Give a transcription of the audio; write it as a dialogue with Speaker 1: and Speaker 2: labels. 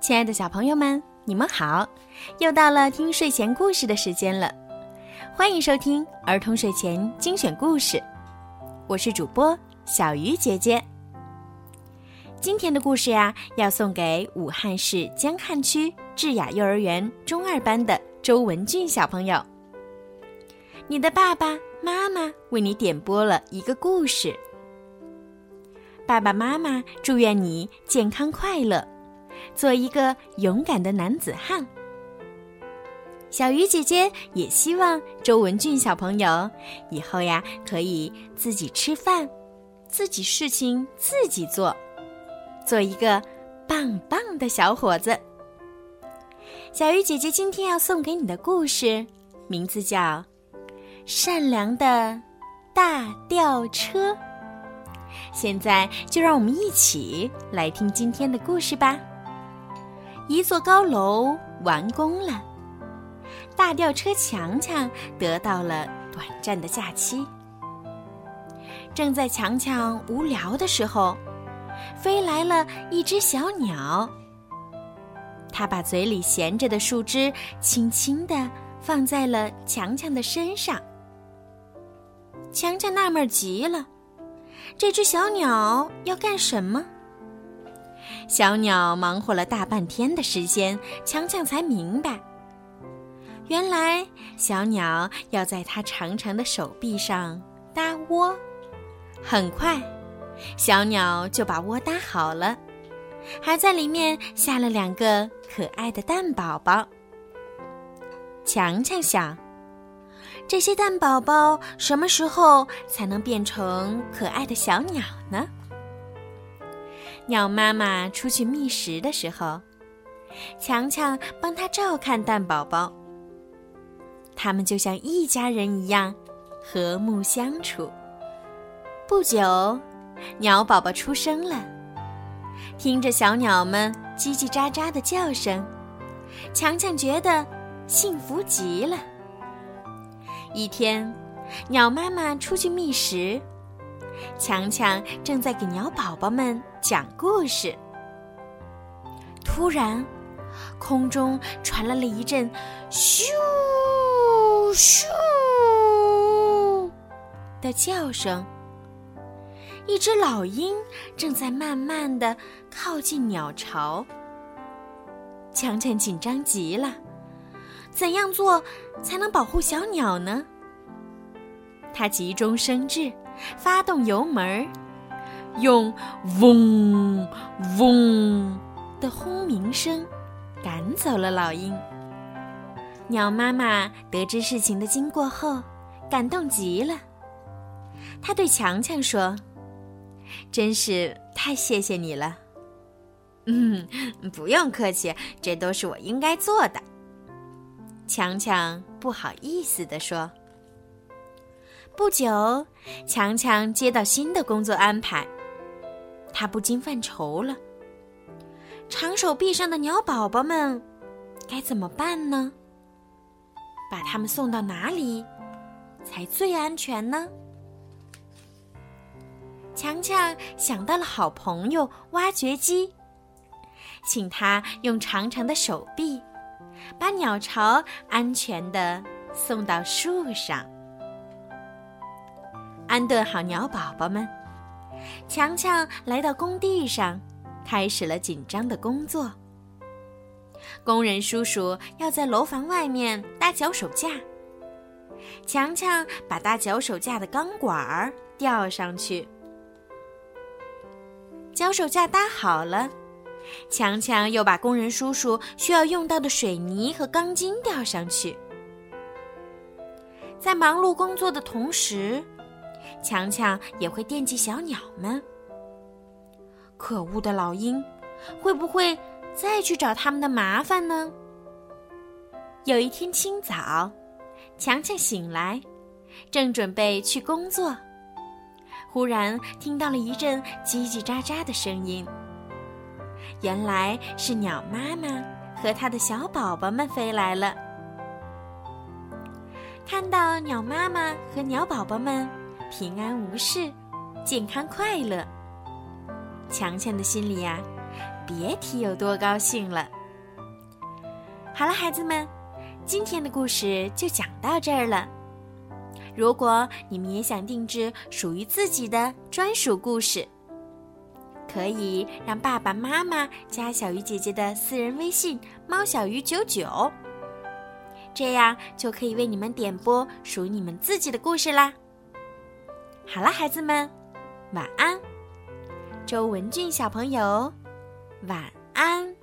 Speaker 1: 亲爱的小朋友们，你们好！又到了听睡前故事的时间了，欢迎收听儿童睡前精选故事。我是主播小鱼姐姐。今天的故事呀，要送给武汉市江汉区智雅幼儿园中二班的周文俊小朋友。你的爸爸妈妈为你点播了一个故事。爸爸妈妈祝愿你健康快乐。做一个勇敢的男子汉。小鱼姐姐也希望周文俊小朋友以后呀可以自己吃饭，自己事情自己做，做一个棒棒的小伙子。小鱼姐姐今天要送给你的故事，名字叫《善良的大吊车》。现在就让我们一起来听今天的故事吧。一座高楼完工了，大吊车强强得到了短暂的假期。正在强强无聊的时候，飞来了一只小鸟。它把嘴里衔着的树枝轻轻地放在了强强的身上。强强纳闷极了，这只小鸟要干什么？小鸟忙活了大半天的时间，强强才明白，原来小鸟要在它长长的手臂上搭窝。很快，小鸟就把窝搭好了，还在里面下了两个可爱的蛋宝宝。强强想，这些蛋宝宝什么时候才能变成可爱的小鸟呢？鸟妈妈出去觅食的时候，强强帮它照看蛋宝宝。他们就像一家人一样，和睦相处。不久，鸟宝宝出生了，听着小鸟们叽叽喳喳的叫声，强强觉得幸福极了。一天，鸟妈妈出去觅食。强强正在给鸟宝宝们讲故事，突然，空中传来了一阵“咻咻”的叫声。一只老鹰正在慢慢的靠近鸟巢。强强紧张极了，怎样做才能保护小鸟呢？他急中生智。发动油门，用嗡嗡的轰鸣声赶走了老鹰。鸟妈妈得知事情的经过后，感动极了。她对强强说：“真是太谢谢你了。”“嗯，不用客气，这都是我应该做的。”强强不好意思地说。不久，强强接到新的工作安排，他不禁犯愁了。长手臂上的鸟宝宝们该怎么办呢？把他们送到哪里才最安全呢？强强想到了好朋友挖掘机，请他用长长的手臂把鸟巢安全的送到树上。安顿好鸟宝宝们，强强来到工地上，开始了紧张的工作。工人叔叔要在楼房外面搭脚手架，强强把搭脚手架的钢管儿吊上去。脚手架搭好了，强强又把工人叔叔需要用到的水泥和钢筋吊上去。在忙碌工作的同时，强强也会惦记小鸟们。可恶的老鹰，会不会再去找他们的麻烦呢？有一天清早，强强醒来，正准备去工作，忽然听到了一阵叽叽喳喳的声音。原来是鸟妈妈和它的小宝宝们飞来了。看到鸟妈妈和鸟宝宝们。平安无事，健康快乐。强强的心里呀，别提有多高兴了。好了，孩子们，今天的故事就讲到这儿了。如果你们也想定制属于自己的专属故事，可以让爸爸妈妈加小鱼姐姐的私人微信“猫小鱼九九”，这样就可以为你们点播属于你们自己的故事啦。好了，孩子们，晚安。周文俊小朋友，晚安。